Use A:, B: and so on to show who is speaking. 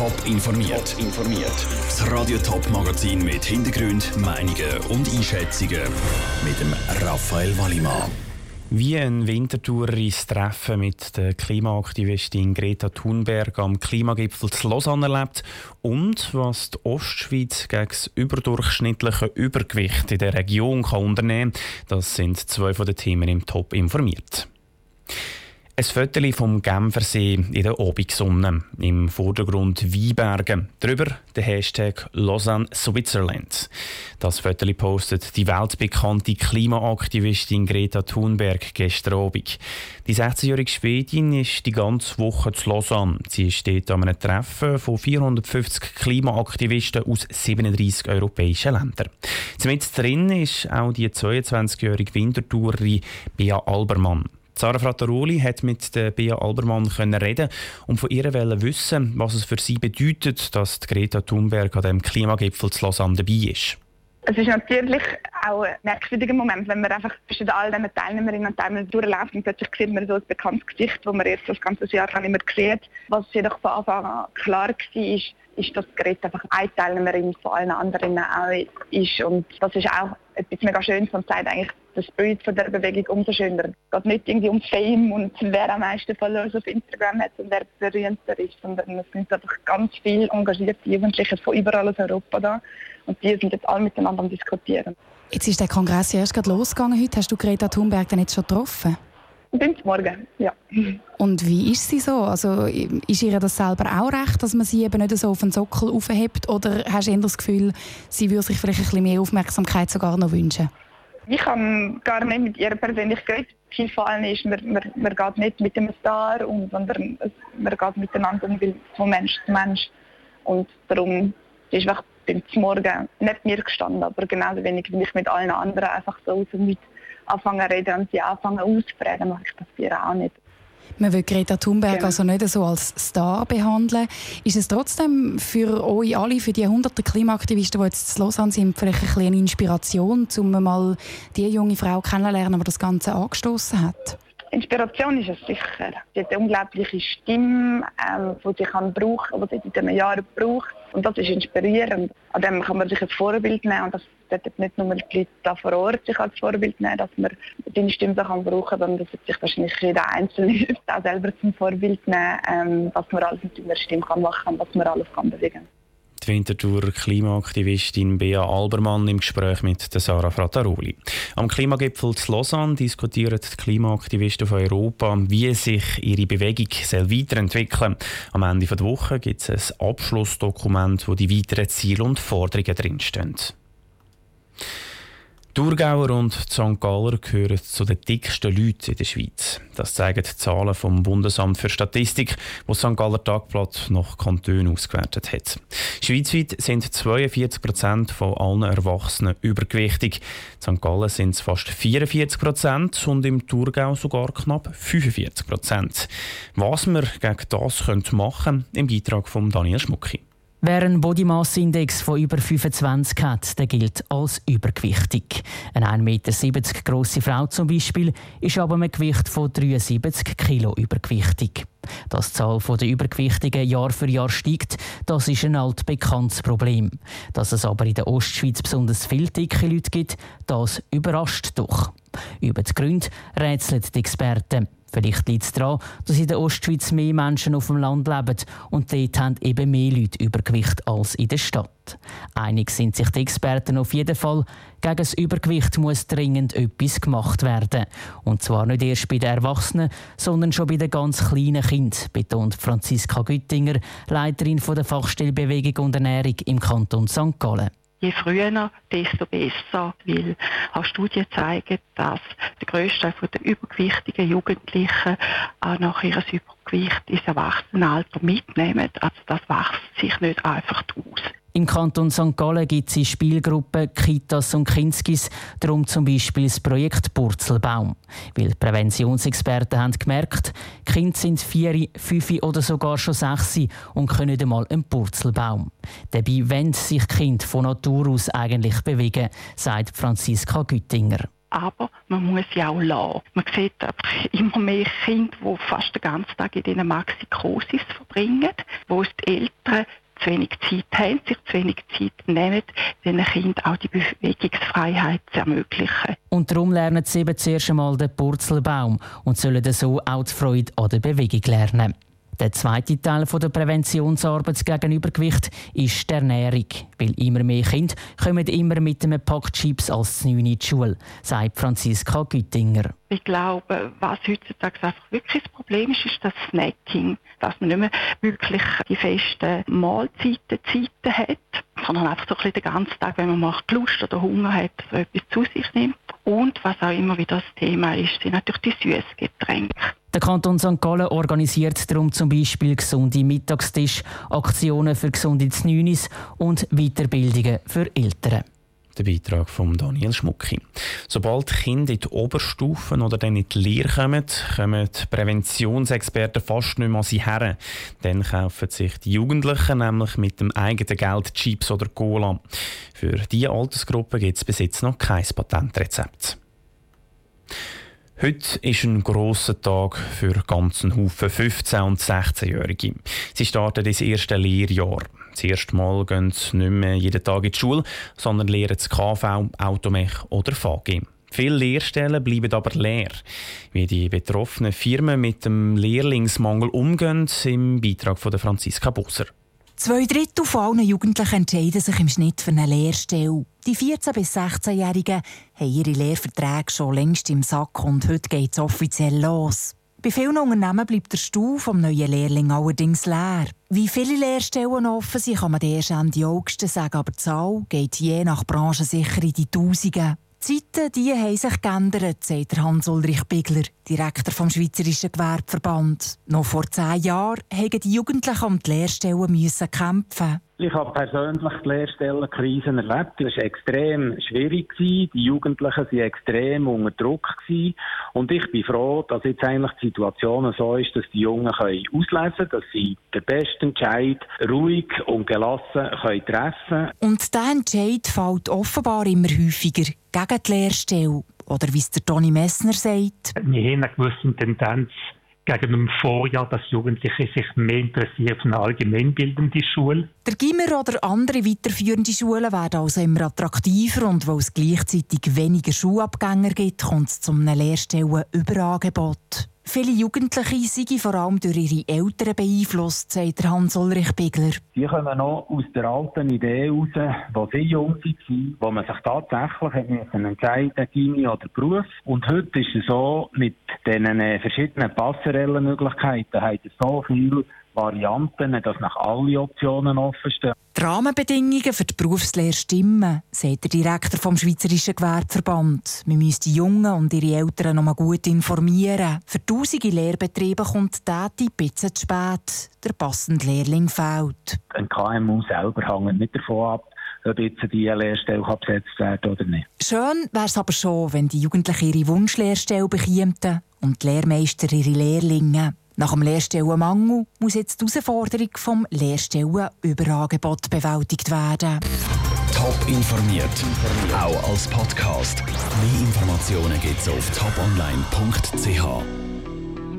A: Top informiert. informiert. Das Radio Top Magazin mit Hintergrund, Meinungen und Einschätzungen mit dem Raphael Wallimann.
B: Wie ein wintertoureres Treffen mit der Klimaaktivistin Greta Thunberg am Klimagipfel zu Lausanne erlebt und was die Ostschweiz gegen das überdurchschnittliche Übergewicht in der Region kann unternehmen kann, das sind zwei von den Themen im Top informiert. Ein Foto vom Genfersee in der Abendsonne. Im Vordergrund Weinberge. Darüber der Hashtag Lausanne Switzerland. Das Foto postet die weltbekannte Klimaaktivistin Greta Thunberg gestern Abend. Die 16-jährige Schwedin ist die ganze Woche zu Lausanne. Sie steht an einem Treffen von 450 Klimaaktivisten aus 37 europäischen Ländern. Mit drin ist auch die 22-jährige Wintertourerin Bea Albermann. Sarah Frattaroli hat mit der Bea Albermann können reden und von ihr wissen, was es für sie bedeutet, dass Greta Thunberg an dem Klimagipfel zu Lausanne dabei ist.
C: Es ist natürlich auch ein merkwürdiger Moment, wenn man einfach zwischen all diesen Teilnehmerinnen und Teilnehmern durchläuft und plötzlich sieht man so ein bekanntes Gesicht, das man jetzt das ganze Jahr nicht mehr sieht. Was jedoch von Anfang an klar war, ist, dass Greta einfach eine Teilnehmerin von allen anderen auch ist. Und das ist auch etwas mega Schönes und zeigt eigentlich das Bild von der Bewegung umso schöner. Es geht nicht irgendwie um Fame und wer am meisten Follower auf Instagram hat und wer berühmter ist, sondern es sind einfach ganz viele engagierte Jugendliche von überall aus Europa da und die sind jetzt alle miteinander am diskutieren.
D: Jetzt ist der Kongress erst gerade losgegangen heute. Hast du Greta Thunberg denn jetzt schon getroffen?
C: Bin morgen, ja.
D: Und wie ist sie so? Also ist ihr das selber auch recht, dass man sie eben nicht so auf den Sockel aufhebt? Oder hast du eher das Gefühl, sie würde sich vielleicht ein bisschen mehr Aufmerksamkeit sogar noch wünschen?
C: Ich habe gar nicht mit ihr persönlich geredet. Viel vor allem ist, man, man, man geht nicht mit einem Star, um, sondern man geht miteinander von Mensch zu Mensch. Und darum ist einfach beim Morgen nicht mir gestanden, aber genauso wenig wie ich mit allen anderen einfach so aus dem anfangen zu reden und sie anfangen auszufragen, mache ich das hier auch nicht.
D: Man will Greta Thunberg genau. also nicht so als Star behandeln. Ist es trotzdem für euch alle, für die hunderten Klimaaktivisten, die jetzt zu Lausanne sind, vielleicht eine Inspiration, um mal die junge Frau kennenzulernen, die das Ganze angestoßen hat?
C: Inspiration ist es sicher. Sie hat eine unglaubliche Stimme, ähm, die sie kann brauchen, die sie in diesen Jahren braucht. Und das ist inspirierend. An dem kann man sich ein Vorbild nehmen. Und das sollten nicht nur die Leute da vor Ort sich als Vorbild nehmen, dass man seine Stimme brauchen kann, sondern das wird sich wahrscheinlich jeder Einzelne auch selber zum Vorbild nehmen, ähm, was man alles mit seiner Stimme kann machen kann, was man alles kann bewegen kann.
B: Die Winterthur Klimaaktivistin Bea Albermann im Gespräch mit Sarah Frattaroli. Am Klimagipfel zu Lausanne diskutieren die Klimaaktivisten von Europa, wie sich ihre Bewegung weiterentwickeln soll. Am Ende der Woche gibt es ein Abschlussdokument, wo die weiteren Ziele und Forderungen drinstehen. Thurgauer und St. Galler gehören zu den dicksten Leuten in der Schweiz. Das zeigen die Zahlen vom Bundesamt für Statistik, wo St. Galler Tagblatt nach Kantonen ausgewertet hat. Schweizweit sind 42 Prozent von allen Erwachsenen übergewichtig. In St. Gallen sind es fast 44 Prozent und im Thurgau sogar knapp 45 Prozent. Was wir gegen das machen können, im Beitrag von Daniel Schmucki.
E: Wer einen Body Mass Index von über 25 hat, der gilt als übergewichtig. Eine 1,70 Meter grosse Frau zum Beispiel ist aber mit Gewicht von 73 Kilo übergewichtig. Dass die Zahl der Übergewichtigen Jahr für Jahr steigt, das ist ein altbekanntes Problem. Dass es aber in der Ostschweiz besonders viele dicke Leute gibt, das überrascht doch. Über die Gründe rätseln die Experten. Vielleicht liegt es daran, dass in der Ostschweiz mehr Menschen auf dem Land leben und dort haben eben mehr Leute Übergewicht als in der Stadt. Einig sind sich die Experten auf jeden Fall, gegen das Übergewicht muss dringend etwas gemacht werden. Und zwar nicht erst bei den Erwachsenen, sondern schon bei den ganz kleinen Kindern, betont Franziska Güttinger, Leiterin der Fachstelle Bewegung und Ernährung im Kanton St. Gallen
F: je früher, desto besser, weil auch Studien zeigen, dass der grösste Teil der übergewichtigen Jugendlichen auch nach ihrem Übergewicht ins Erwachsenenalter mitnehmen. Also das wächst sich nicht einfach aus.
E: Im Kanton St. Gallen gibt es Spielgruppen Kitas und Kinskis, darum zum Beispiel das Projekt Purzelbaum. Weil Präventionsexperten haben gemerkt, Kinder sind vier, fünf oder sogar schon sechs und können nicht einmal einen Purzelbaum. Dabei wollen sich Kinder von Natur aus eigentlich bewegen, sagt Franziska Güttinger.
F: Aber man muss sie auch lassen. Man sieht immer mehr Kinder, die fast den ganzen Tag in diesen Maxikosis verbringen, wo es die Eltern zu wenig Zeit haben, sich zu wenig Zeit nehmen, diesen Kindern auch die Bewegungsfreiheit zu ermöglichen.
E: Und darum lernen sie eben zuerst einmal den Purzelbaum und sollen so auch die Freude an der Bewegung lernen. Der zweite Teil der Präventionsarbeit gegen Übergewicht ist die Ernährung. Weil immer mehr Kinder kommen immer mit einem Pack Chips als 9 in die Schule, sagt Franziska Güttinger.
F: Ich glaube, was heutzutage einfach wirklich das Problem ist, ist das Snacking. Dass man nicht mehr wirklich die festen Mahlzeiten, Zeiten hat, sondern einfach so ein bisschen den ganzen Tag, wenn man mal Lust oder Hunger hat, so etwas zu sich nimmt. Und was auch immer wieder das Thema ist, sind natürlich die Süßgetränke.
E: Der Kanton St. Gallen organisiert darum zum Beispiel gesunde Mittagstisch, Aktionen für gesunde Znünis und Weiterbildungen für Eltern.
B: Der Beitrag von Daniel Schmucki. Sobald Kinder in die Oberstufen oder dann in die Lehre kommen, kommen die Präventionsexperten fast nicht mehr an sie her. Dann kaufen sich die Jugendlichen nämlich mit dem eigenen Geld Chips oder Cola. Für diese Altersgruppe gibt es bis jetzt noch kein Patentrezept. Heute ist ein grosser Tag für ganzen Haufen 15- und 16-Jährige. Sie starten das erste Lehrjahr. Das erste Mal gehen sie nicht mehr jeden Tag in die Schule, sondern lernen das KV, Automech oder VG. Viele Lehrstellen bleiben aber leer. Wie die betroffenen Firmen mit dem Lehrlingsmangel umgehen, im Beitrag von Franziska Busser.
G: Zwei Drittel von allen Jugendlichen entscheiden sich im Schnitt für eine Lehrstelle. Die 14- bis 16-Jährigen haben ihre Lehrverträge schon längst im Sack und heute geht es offiziell los. Bei vielen Unternehmen bleibt der Stuhl vom neuen Lehrling allerdings leer. Wie viele Lehrstellen offen sind, kann man erst Ende August sagen, aber die Zahl geht je nach Branche sicher in die Tausenden. Die Zeiten die haben sich geändert, sagt Hans-Ulrich Bigler, Direktor vom Schweizerischen Gewerbeverband. Noch vor zehn Jahren mussten die Jugendlichen um die Lehrstellen kämpfen.
H: Ich habe persönlich die Lehrstellenkrisen erlebt. Das war extrem schwierig. Die Jugendlichen waren extrem unter Druck. Und ich bin froh, dass jetzt eigentlich die Situation so ist, dass die Jungen auslesen können, dass sie den besten Entscheid ruhig und gelassen können treffen können.
G: Und dieser Entscheid fällt offenbar immer häufiger gegen die Lehrstelle. Oder wie es der Toni Messner sagt.
I: Wir haben eine gewisse Tendenz, gegen dem Vorjahr, dass Jugendliche sich mehr interessieren für eine allgemeinbildende Schule.
G: Der Gimmer oder andere weiterführende Schulen werden also immer attraktiver und weil es gleichzeitig weniger Schulabgänger gibt, kommt es zu einem Lehrstellenüberangebot. Viele Jugendliche sind vor allem durch ihre Eltern beeinflusst, sagt Hans-Ulrich Bigler.
H: Die kommen noch aus der alten Idee heraus, wo sie jung waren, wo man sich tatsächlich entscheiden Gimmi oder Beruf. Und heute ist es so, mit diesen verschiedenen Passerellenmöglichkeiten hat es so viel Varianten, dass nach alle Optionen offen stehen.
G: Die Rahmenbedingungen für die Berufslehre stimmen, sagt der Direktor vom Schweizerischen Gewerbeverband. Wir müssen die Jungen und ihre Eltern noch mal gut informieren. Für tausende Lehrbetriebe kommt der Tipp bisschen zu spät. Der passende Lehrling fehlt.
H: Ein KMU selber hängt nicht davon ab, ob jetzt die Lehrstelle besetzt werden oder nicht.
G: Schön wäre es aber schon, wenn die Jugendlichen ihre Wunschlehrstelle bekämen und die Lehrmeister ihre Lehrlinge. Nach dem Lehrstellenmangel muss jetzt die Herausforderung vom Lehrstellenüberangebot bewältigt werden.
A: Top informiert, auch als Podcast. Mehr Informationen gibt es auf toponline.ch.